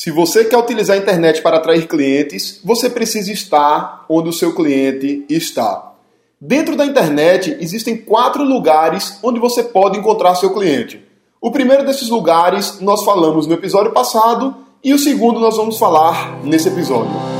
Se você quer utilizar a internet para atrair clientes, você precisa estar onde o seu cliente está. Dentro da internet existem quatro lugares onde você pode encontrar seu cliente. O primeiro desses lugares nós falamos no episódio passado e o segundo nós vamos falar nesse episódio.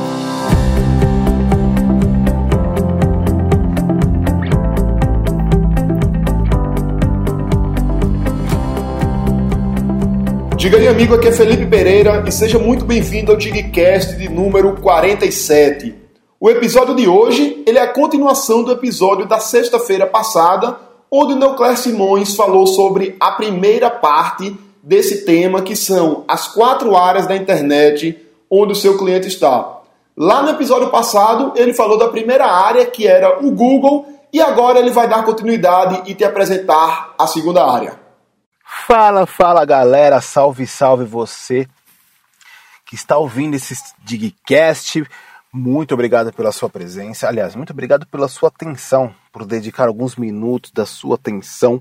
Diga aí, amigo, aqui é Felipe Pereira e seja muito bem-vindo ao Digcast de número 47. O episódio de hoje ele é a continuação do episódio da sexta-feira passada, onde o Neucler Simões falou sobre a primeira parte desse tema, que são as quatro áreas da internet onde o seu cliente está. Lá no episódio passado, ele falou da primeira área, que era o Google, e agora ele vai dar continuidade e te apresentar a segunda área. Fala, fala galera, salve, salve você que está ouvindo esse Digcast. Muito obrigado pela sua presença. Aliás, muito obrigado pela sua atenção, por dedicar alguns minutos da sua atenção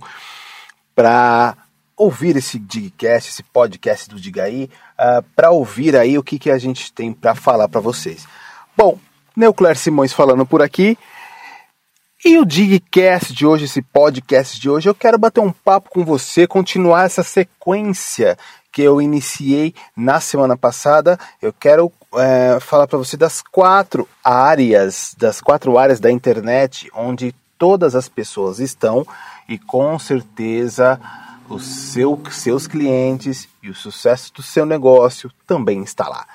para ouvir esse Digcast, esse podcast do Digaí, uh, ah, para ouvir aí o que, que a gente tem para falar para vocês. Bom, Neucler Simões falando por aqui. E o Digcast de hoje, esse podcast de hoje, eu quero bater um papo com você, continuar essa sequência que eu iniciei na semana passada. Eu quero é, falar para você das quatro áreas, das quatro áreas da internet onde todas as pessoas estão e com certeza os seu, seus clientes e o sucesso do seu negócio também está lá.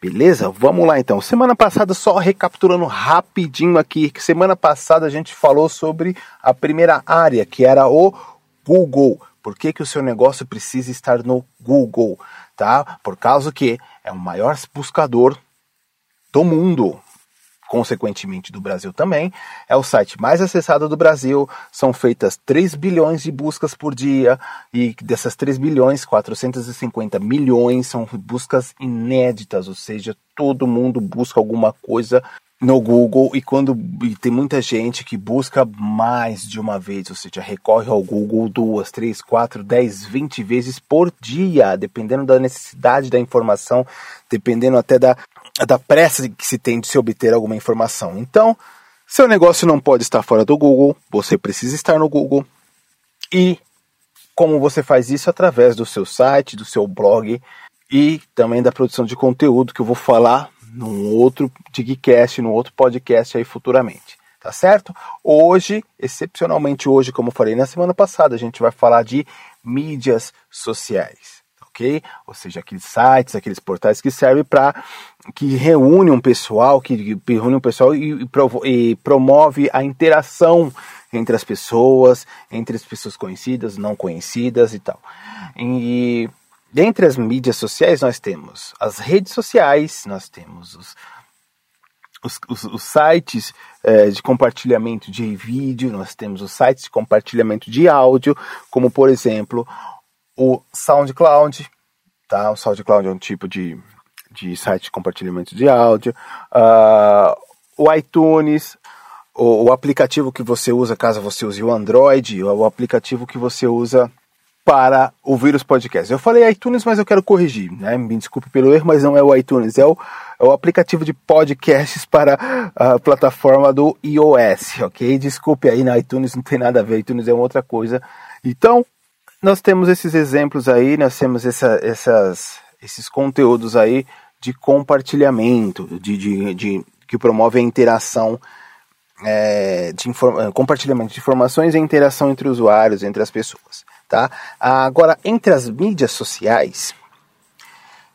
Beleza? Vamos lá então. Semana passada, só recapitulando rapidinho aqui, que semana passada a gente falou sobre a primeira área, que era o Google. Por que, que o seu negócio precisa estar no Google? Tá? Por causa que é o maior buscador do mundo consequentemente do Brasil também, é o site mais acessado do Brasil, são feitas 3 bilhões de buscas por dia e dessas 3 bilhões, 450 milhões são buscas inéditas, ou seja, todo mundo busca alguma coisa no Google e quando e tem muita gente que busca mais de uma vez, ou seja, recorre ao Google duas, três, quatro, dez, vinte vezes por dia, dependendo da necessidade da informação, dependendo até da, da pressa que se tem de se obter alguma informação. Então, seu negócio não pode estar fora do Google, você precisa estar no Google. E como você faz isso através do seu site, do seu blog e também da produção de conteúdo que eu vou falar num outro Digcast, num outro podcast aí futuramente. Tá certo? Hoje, excepcionalmente hoje, como falei na semana passada, a gente vai falar de mídias sociais ok? Ou seja, aqueles sites, aqueles portais que servem para que reúne um pessoal, que, que reúne um pessoal e, e, promove a interação entre as pessoas, entre as pessoas conhecidas, não conhecidas e tal. E dentre as mídias sociais nós temos as redes sociais, nós temos os os, os, os, sites é, de compartilhamento de vídeo, nós temos os sites de compartilhamento de áudio, como por exemplo o SoundCloud, tá? O SoundCloud é um tipo de, de site de compartilhamento de áudio, uh, o iTunes, o, aplicativo que você usa, caso você use o Android, o aplicativo que você usa para ouvir os podcasts. Eu falei iTunes, mas eu quero corrigir, né? Me desculpe pelo erro, mas não é o iTunes, é o, é o aplicativo de podcasts para a plataforma do iOS, ok? Desculpe aí, na iTunes não tem nada a ver, iTunes é uma outra coisa. Então, nós temos esses exemplos aí, nós temos essa, essas, esses conteúdos aí de compartilhamento, de, de, de que promove a interação, é, de compartilhamento de informações e interação entre usuários, entre as pessoas. Tá? Agora, entre as mídias sociais,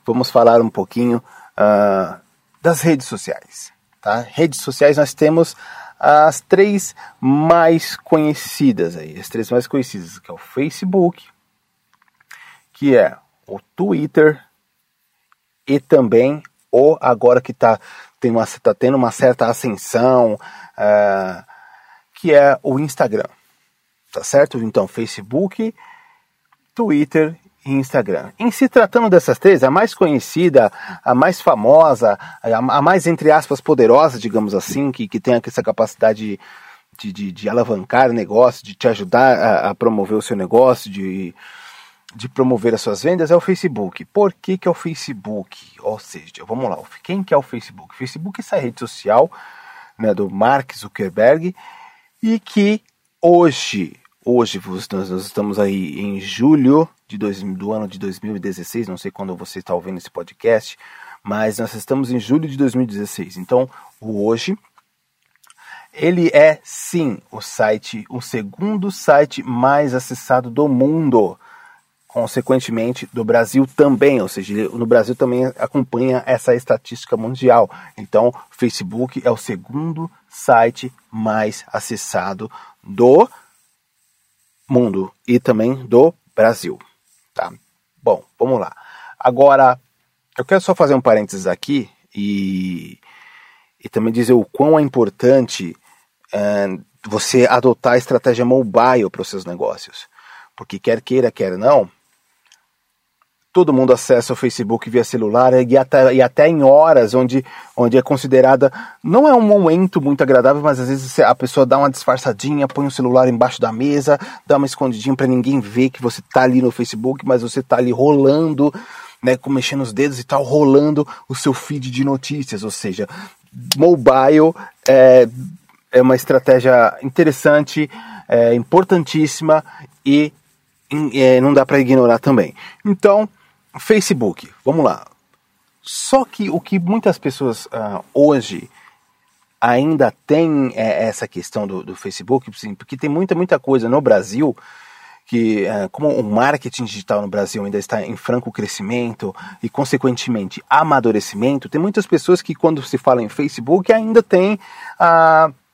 vamos falar um pouquinho uh, das redes sociais. Tá? Redes sociais nós temos as três mais conhecidas aí, as três mais conhecidas, que é o Facebook, que é o Twitter e também o agora que está tá tendo uma certa ascensão, uh, que é o Instagram, tá certo? Então Facebook, Twitter Instagram. Em se tratando dessas três, a mais conhecida, a mais famosa, a, mais, entre aspas, poderosa, digamos assim, que, que tem essa capacidade de, de, de alavancar negócio, de te ajudar a, a, promover o seu negócio, de, de promover as suas vendas é o Facebook. Por que, que é o Facebook? Ou seja, vamos lá, quem que é o Facebook? Facebook é essa rede social né, do Mark Zuckerberg e que hoje, hoje nós, nós estamos aí em julho de dois, do ano de 2016, não sei quando você está ouvindo esse podcast, mas nós estamos em julho de 2016. Então, o hoje ele é sim o site, o segundo site mais acessado do mundo consequentemente do Brasil também, ou seja, no Brasil também acompanha essa estatística mundial. Então, o Facebook é o segundo site mais acessado do mundo e também do Brasil, tá? Bom, vamos lá. Agora, eu quero só fazer um parênteses aqui e, e também dizer o quão é importante é, você adotar a estratégia mobile para os seus negócios. Porque quer queira, quer não, todo mundo acessa o Facebook via celular e até, e até em horas onde, onde é considerada. Não é um momento muito agradável, mas às vezes a pessoa dá uma disfarçadinha, põe o celular embaixo da mesa, dá uma escondidinha para ninguém ver que você tá ali no Facebook, mas você tá ali rolando, né, mexendo os dedos e tal, rolando o seu feed de notícias. Ou seja, mobile é, é uma estratégia interessante, é, importantíssima e é, não dá para ignorar também. Então, Facebook, vamos lá. Só que o que muitas pessoas uh, hoje ainda tem é, essa questão do, do, Facebook, sim, porque tem muita, muita coisa no Brasil que, uh, como o marketing digital no Brasil ainda está em franco crescimento e, consequentemente, amadurecimento, tem muitas pessoas que, quando se fala em Facebook, ainda tem a. Uh,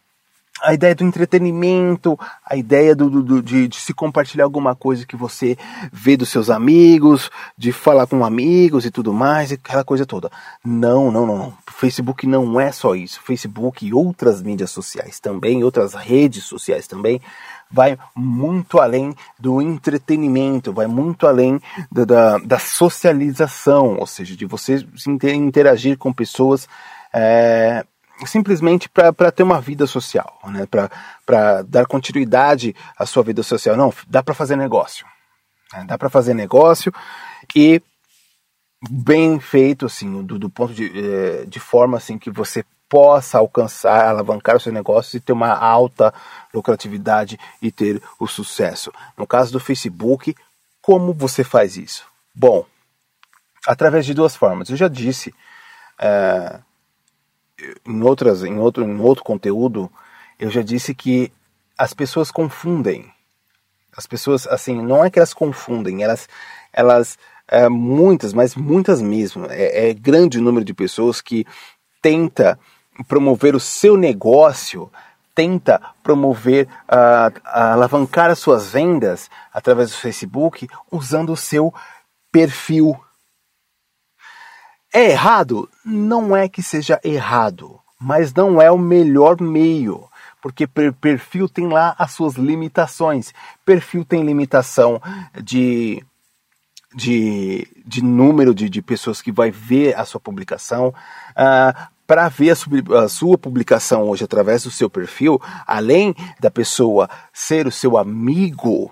a ideia do entretenimento, a ideia do, do de, de, se compartilhar alguma coisa que você vê dos seus amigos, de falar com amigos e tudo mais, aquela coisa toda. Não, não, não, não. Facebook não é só isso. Facebook e outras mídias sociais também, outras redes sociais também, vai muito além do entretenimento, vai muito além da, da, da socialização, ou seja, de você interagir com pessoas. É, simplesmente para ter uma vida social, né? para dar continuidade à sua vida social. Não, dá para fazer negócio. Né? Dá para fazer negócio e bem feito, assim, do, do ponto de, eh, de forma assim que você possa alcançar, alavancar o seu negócio e ter uma alta lucratividade e ter o sucesso. No caso do Facebook, como você faz isso? Bom, através de duas formas. Eu já disse. É, em outras em outro em outro conteúdo eu já disse que as pessoas confundem. As pessoas assim não é que elas confundem elas elas é, muitas mas muitas mesmo. É, é grande o número de pessoas que tenta promover o seu negócio tenta promover uh, alavancar as suas vendas através do Facebook usando o seu perfil. É errado? Não é que seja errado, mas não é o melhor meio, porque perfil tem lá as suas limitações. Perfil tem limitação de de, de número de, de pessoas que vai ver a sua publicação. Uh, para ver a, a, sua publicação hoje através do seu perfil, além da pessoa ser o seu amigo,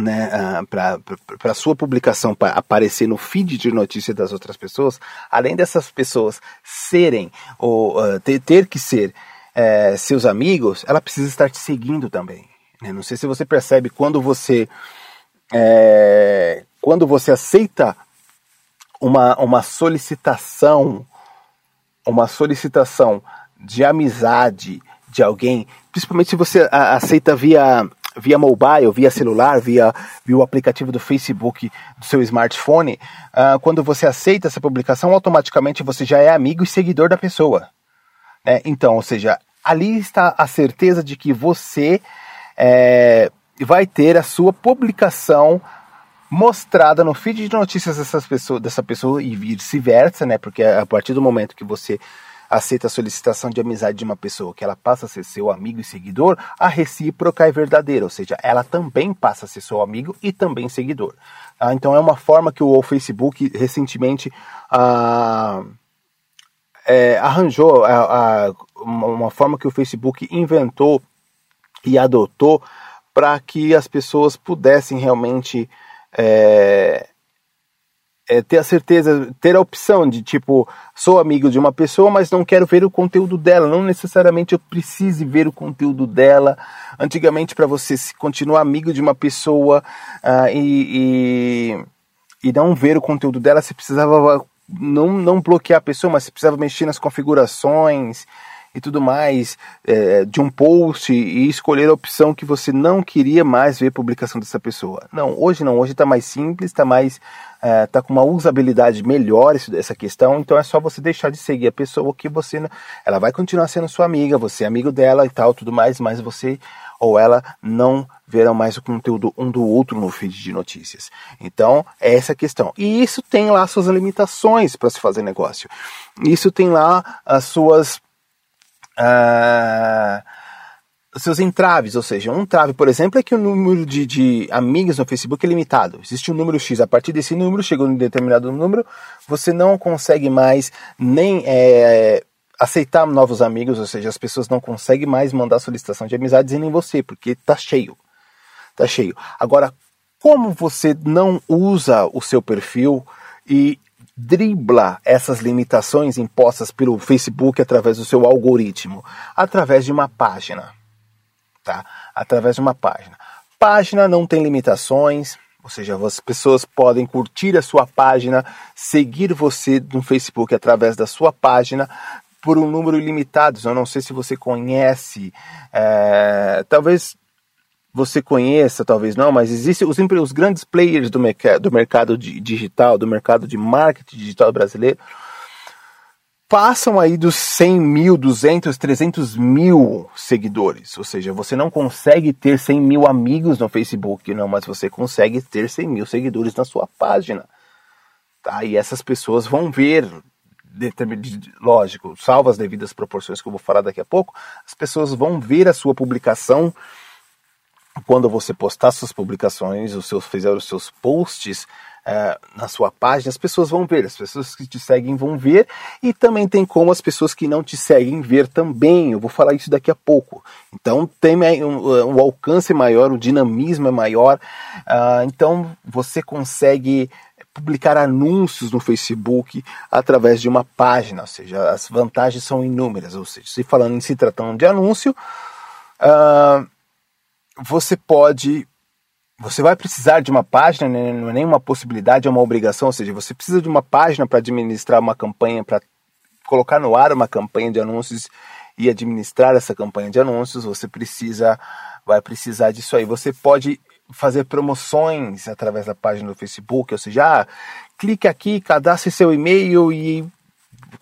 né, ah, para sua publicação aparecer no feed de notícias das outras pessoas, além dessas pessoas serem ou uh, ter, ter, que ser uh, seus amigos, ela precisa estar te seguindo também. Né? Não sei se você percebe quando você é, quando você aceita uma, uma solicitação, uma solicitação de amizade de alguém, principalmente se você aceita via via mobile, via celular, via, via o aplicativo do Facebook do seu smartphone, uh, quando você aceita essa publicação, automaticamente você já é amigo e seguidor da pessoa. Né? Então, ou seja, ali está a certeza de que você é, vai ter a sua publicação mostrada no feed de notícias dessas pessoas, dessa pessoa e vice-versa, né? Porque a partir do momento que você aceita a solicitação de amizade de uma pessoa que ela passa a ser seu amigo e seguidor, a recíproca é verdadeira, ou seja, ela também passa a ser seu amigo e também seguidor. Ah, então é uma forma que o Facebook recentemente ah, é, arranjou, ah, uma forma que o Facebook inventou e adotou para que as pessoas pudessem realmente é, é, ter a certeza, ter a opção de tipo, sou amigo de uma pessoa, mas não quero ver o conteúdo dela. Não necessariamente eu precise ver o conteúdo dela. Antigamente, para você continuar amigo de uma pessoa uh, e, e, e, não ver o conteúdo dela, você precisava não, não bloquear a pessoa, mas você precisava mexer nas configurações e tudo mais é, de um post e escolher a opção que você não queria mais ver publicação dessa pessoa. Não, hoje não, hoje está mais simples, está mais é, tá com uma usabilidade melhor essa questão, então é só você deixar de seguir a pessoa que você ela vai continuar sendo sua amiga, você é amigo dela e tal, tudo mais, mas você ou ela não verão mais o conteúdo um do outro no feed de notícias. Então, é essa a questão. E isso tem lá suas limitações para se fazer negócio. Isso tem lá as suas uh, seus entraves, ou seja, um trave, por exemplo, é que o número de, de amigos no Facebook é limitado. Existe um número X, a partir desse número, chegou em determinado número, você não consegue mais nem é, aceitar novos amigos, ou seja, as pessoas não conseguem mais mandar solicitação de amizades e nem você, porque tá cheio. Tá cheio. Agora, como você não usa o seu perfil e dribla essas limitações impostas pelo Facebook através do seu algoritmo? Através de uma página, tá? Através de uma página. Página não tem limitações, ou seja, as pessoas podem curtir a sua página, seguir você no Facebook através da sua página por um número ilimitado. Eu não sei se você conhece, é, talvez você conheça, talvez não, mas existem os, os grandes players do, mercado, do mercado digital, do mercado de marketing digital brasileiro, passam aí dos 100 mil, 200, 300 mil seguidores. Ou seja, você não consegue ter 100 mil amigos no Facebook, não, mas você consegue ter 100 mil seguidores na sua página. Tá? E essas pessoas vão ver, lógico, salvo as devidas proporções que eu vou falar daqui a pouco, as pessoas vão ver a sua publicação quando você postar suas publicações, os seus, fizer os seus posts é, na sua página, as pessoas vão ver, as pessoas que te seguem vão ver, e também tem como as pessoas que não te seguem ver também. Eu vou falar isso daqui a pouco. Então tem um, um alcance maior, o dinamismo é maior, uh, então você consegue publicar anúncios no Facebook através de uma página, ou seja, as vantagens são inúmeras. Ou seja, se falando em se tratando de anúncio, uh, você pode. Você vai precisar de uma página, né? não é nenhuma possibilidade, é uma obrigação, ou seja, você precisa de uma página para administrar uma campanha, para colocar no ar uma campanha de anúncios e administrar essa campanha de anúncios, você precisa, vai precisar disso aí. Você pode fazer promoções através da página do Facebook, ou seja, ah, clique aqui, cadastre seu e-mail e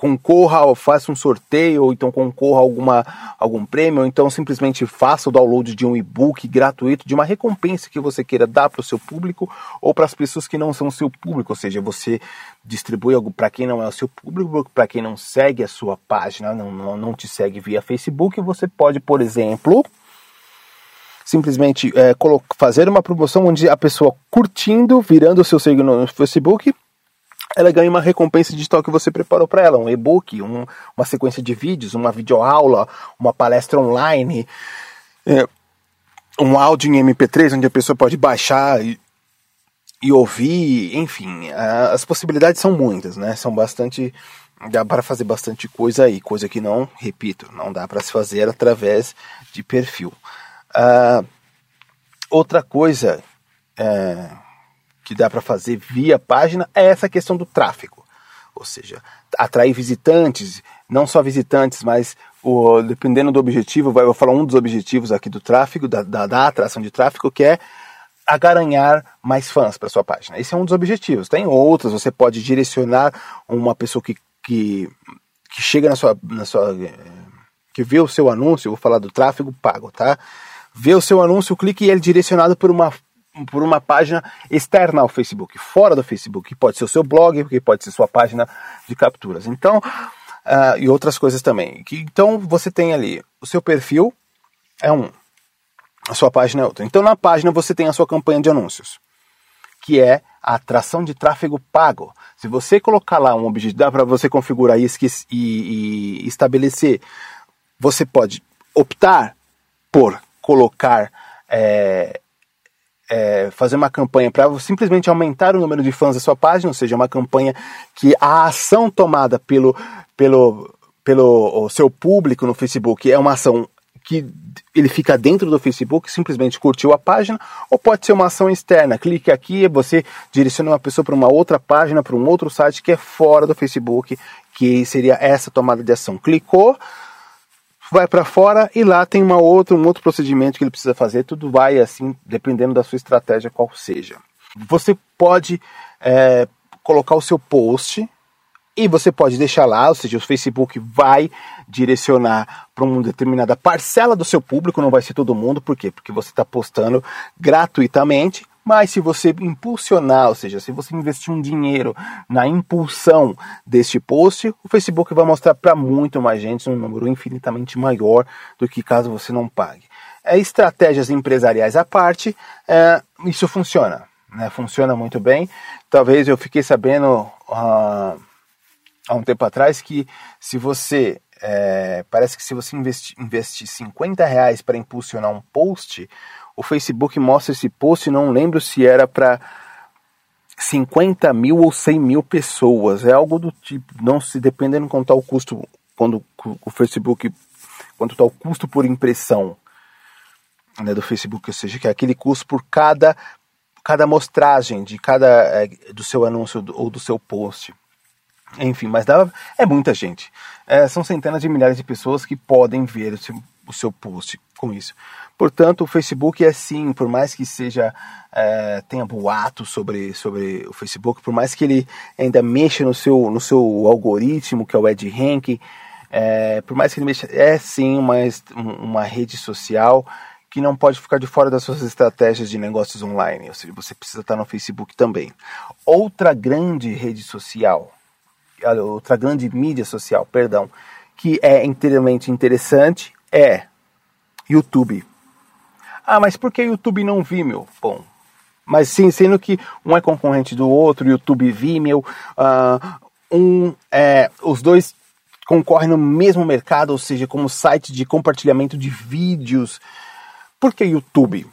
concorra ou faça um sorteio, ou então concorra a alguma, algum prêmio, ou então simplesmente faça o download de um e-book gratuito, de uma recompensa que você queira dar para o seu público ou para as pessoas que não são seu público, ou seja, você distribui algo para quem não é o seu público, para quem não segue a sua página, não, não, não te segue via Facebook, você pode, por exemplo, simplesmente é, fazer uma promoção onde a pessoa curtindo, virando o seu seguidor no Facebook, ela ganha uma recompensa digital que você preparou para ela, um e-book, um, uma sequência de vídeos, uma videoaula, uma palestra online, é, um áudio em MP3 onde a pessoa pode baixar e, e ouvir, enfim, as possibilidades são muitas, né? São bastante dá para fazer bastante coisa aí, coisa que não, repito, não dá para se fazer através de perfil. Uh, outra coisa é, que dá para fazer via página é essa questão do tráfego. Ou seja, atrair visitantes, não só visitantes, mas o, dependendo do objetivo, eu vou falar um dos objetivos aqui do tráfego, da, da, da atração de tráfego, que é agaranhar mais fãs para sua página. Esse é um dos objetivos. Tem outros, você pode direcionar uma pessoa que, que, que chega na sua, na sua. que vê o seu anúncio, vou falar do tráfego pago, tá? Vê o seu anúncio, clique e ele é direcionado por uma por uma página externa ao Facebook, fora do Facebook, que pode ser o seu blog, que pode ser sua página de capturas. Então, uh, e outras coisas também. Que, então, você tem ali o seu perfil é um, a sua página é outra. Então, na página você tem a sua campanha de anúncios, que é a atração de tráfego pago. Se você colocar lá um objetivo, dá para você configurar isso e, e estabelecer, você pode optar por colocar é, é, fazer uma campanha para simplesmente aumentar o número de fãs da sua página, ou seja, uma campanha que a ação tomada pelo, pelo, pelo seu público no Facebook é uma ação que ele fica dentro do Facebook, simplesmente curtiu a página, ou pode ser uma ação externa. Clique aqui, você direciona uma pessoa para uma outra página, para um outro site que é fora do Facebook, que seria essa tomada de ação. Clicou, vai para fora e lá tem uma outra, um outro procedimento que ele precisa fazer. Tudo vai assim, dependendo da sua estratégia, qual seja. Você pode é, colocar o seu post e você pode deixar lá, ou seja, o Facebook vai direcionar para uma determinada parcela do seu público, não vai ser todo mundo, por quê? Porque você está postando gratuitamente, mas se você impulsionar, ou seja, se você investir um dinheiro na impulsão deste post, o Facebook vai mostrar para muito mais gente, um número infinitamente maior do que caso você não pague. É, estratégias empresariais à parte, é, isso funciona, né? funciona muito bem. Talvez eu fiquei sabendo. Uh, há um tempo atrás que se você é, parece que se você investir, investir 50 reais para impulsionar um post, o Facebook mostra esse post, não lembro se era para 50 mil ou 100 mil pessoas. É algo do tipo, não se dependendo quanto está o custo, quando o Facebook, quanto está o custo por impressão né, do Facebook, ou seja, que é aquele custo por cada cada mostragem de cada é, do seu anúncio ou do seu post. Enfim, mas dá, é muita gente. É, são centenas de milhares de pessoas que podem ver o seu, o seu post com isso. Portanto, o Facebook é sim, por mais que seja é, tenha boato sobre, sobre o Facebook, por mais que ele ainda mexa no seu, no seu algoritmo, que é o Ed Rank, é, por mais que ele mexa, é sim uma, uma rede social que não pode ficar de fora das suas estratégias de negócios online. Ou seja, você precisa estar no Facebook também. Outra grande rede social outra grande mídia social, perdão, que é inteiramente interessante é YouTube. Ah, mas por que YouTube não Vimeo? Bom, mas sim, sendo que um é concorrente do outro, YouTube Vimeo, uh, um, é, os dois concorrem no mesmo mercado, ou seja, como site de compartilhamento de vídeos. Por que YouTube?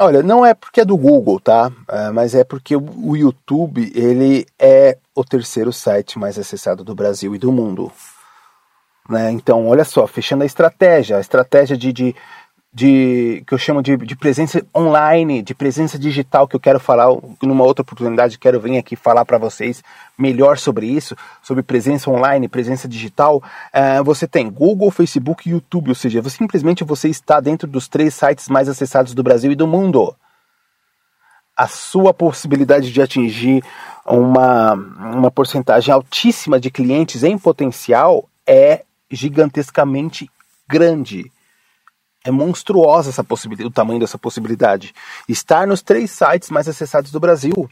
Olha, não é porque é do Google, tá? É, mas é porque o YouTube ele é o terceiro site mais acessado do Brasil e do mundo. Né? Então, olha só, fechando a estratégia, a estratégia de, de, de que eu chamo de, de, presença online, de presença digital, que eu quero falar numa outra oportunidade, quero vir aqui falar para vocês melhor sobre isso, sobre presença online, presença digital. Uh, você tem Google, Facebook e YouTube, ou seja, você, simplesmente você está dentro dos três sites mais acessados do Brasil e do mundo. A sua possibilidade de atingir uma, uma porcentagem altíssima de clientes em potencial é gigantescamente grande. É monstruosa essa possibilidade, o tamanho dessa possibilidade. Estar nos três sites mais acessados do Brasil.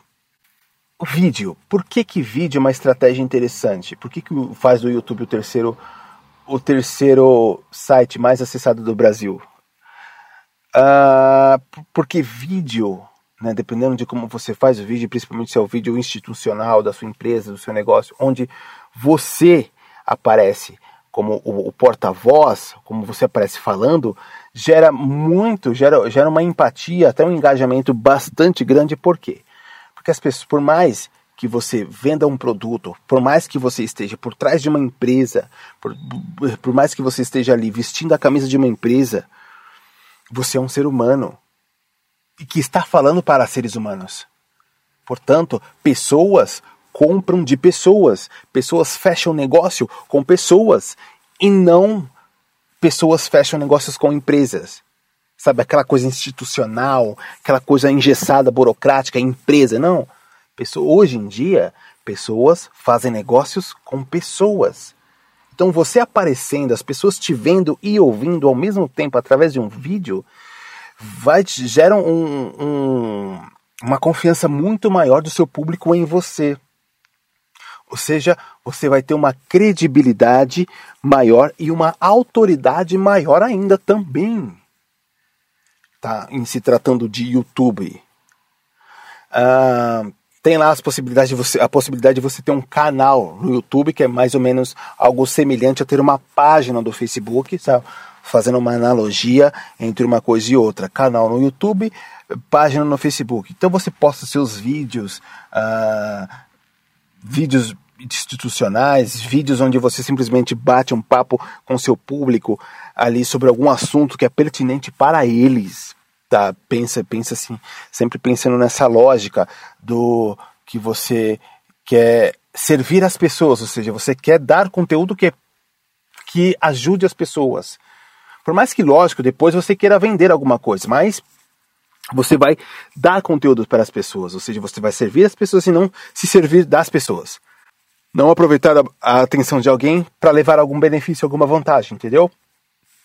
O vídeo. Por que, que vídeo é uma estratégia interessante? Por que, que faz do YouTube o terceiro, o terceiro site mais acessado do Brasil? Uh, porque vídeo, né, dependendo de como você faz o vídeo, principalmente se é o vídeo institucional da sua empresa, do seu negócio, onde você aparece como o, o porta-voz, como você aparece falando, gera muito, gera, gera uma empatia, até um engajamento bastante grande. Por quê? Porque as pessoas, por mais que você venda um produto, por mais que você esteja por trás de uma empresa, por, por mais que você esteja ali vestindo a camisa de uma empresa, você é um ser humano e que está falando para seres humanos. Portanto, pessoas compram de pessoas. Pessoas fecham negócio com pessoas e não pessoas fecham negócios com empresas. Sabe, aquela coisa institucional, aquela coisa engessada, burocrática, empresa. Não. Pessoa, hoje em dia, pessoas fazem negócios com pessoas. Então, você aparecendo, as pessoas te vendo e ouvindo ao mesmo tempo através de um vídeo, vai gera um, um, uma confiança muito maior do seu público em você. Ou seja, você vai ter uma credibilidade maior e uma autoridade maior ainda também. Tá? Em se tratando de YouTube. Ah, tem lá as possibilidades de você, a possibilidade de você ter um canal no YouTube, que é mais ou menos algo semelhante a ter uma página do Facebook. Sabe? fazendo uma analogia entre uma coisa e outra. Canal no YouTube, página no Facebook. Então você posta seus vídeos, uh, vídeos institucionais, vídeos onde você simplesmente bate um papo com seu público ali sobre algum assunto que é pertinente para eles. Tá? Pensa, pensa assim, sempre pensando nessa lógica do que você quer servir as pessoas, ou seja, você quer dar conteúdo que, que ajude as pessoas. Por mais que, lógico, depois você queira vender alguma coisa, mas você vai dar conteúdo para as pessoas, ou seja, você vai servir as pessoas e não se servir das pessoas. Não aproveitar a atenção de alguém para levar algum benefício, alguma vantagem, entendeu?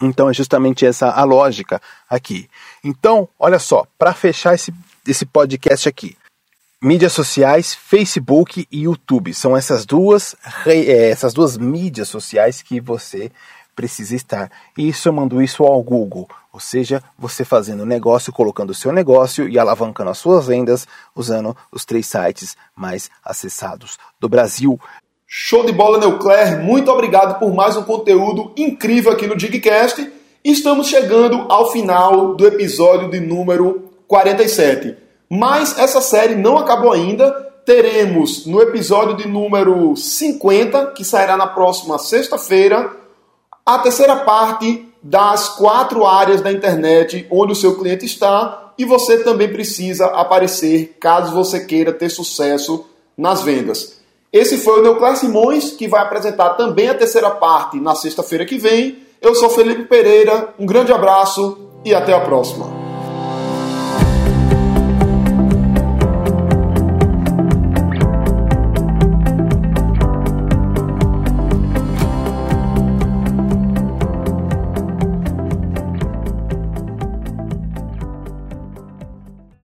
Então é justamente essa a lógica aqui. Então, olha só, para fechar esse, esse podcast aqui, mídias sociais, Facebook e YouTube são essas duas é, essas duas mídias sociais que você precisa estar. E isso eu mando isso ao Google, ou seja, você fazendo negócio, colocando o seu negócio e alavancando as suas vendas usando os três sites mais acessados do Brasil. Show de bola, Neucler. Muito obrigado por mais um conteúdo incrível aqui no Digcast. Estamos chegando ao final do episódio de número 47. Mas essa série não acabou ainda. Teremos no episódio de número 50, que sairá na próxima sexta-feira, a terceira parte das quatro áreas da internet onde o seu cliente está e você também precisa aparecer caso você queira ter sucesso nas vendas. Esse foi o Neucler Simões, que vai apresentar também a terceira parte na sexta-feira que vem. Eu sou Felipe Pereira, um grande abraço e até a próxima.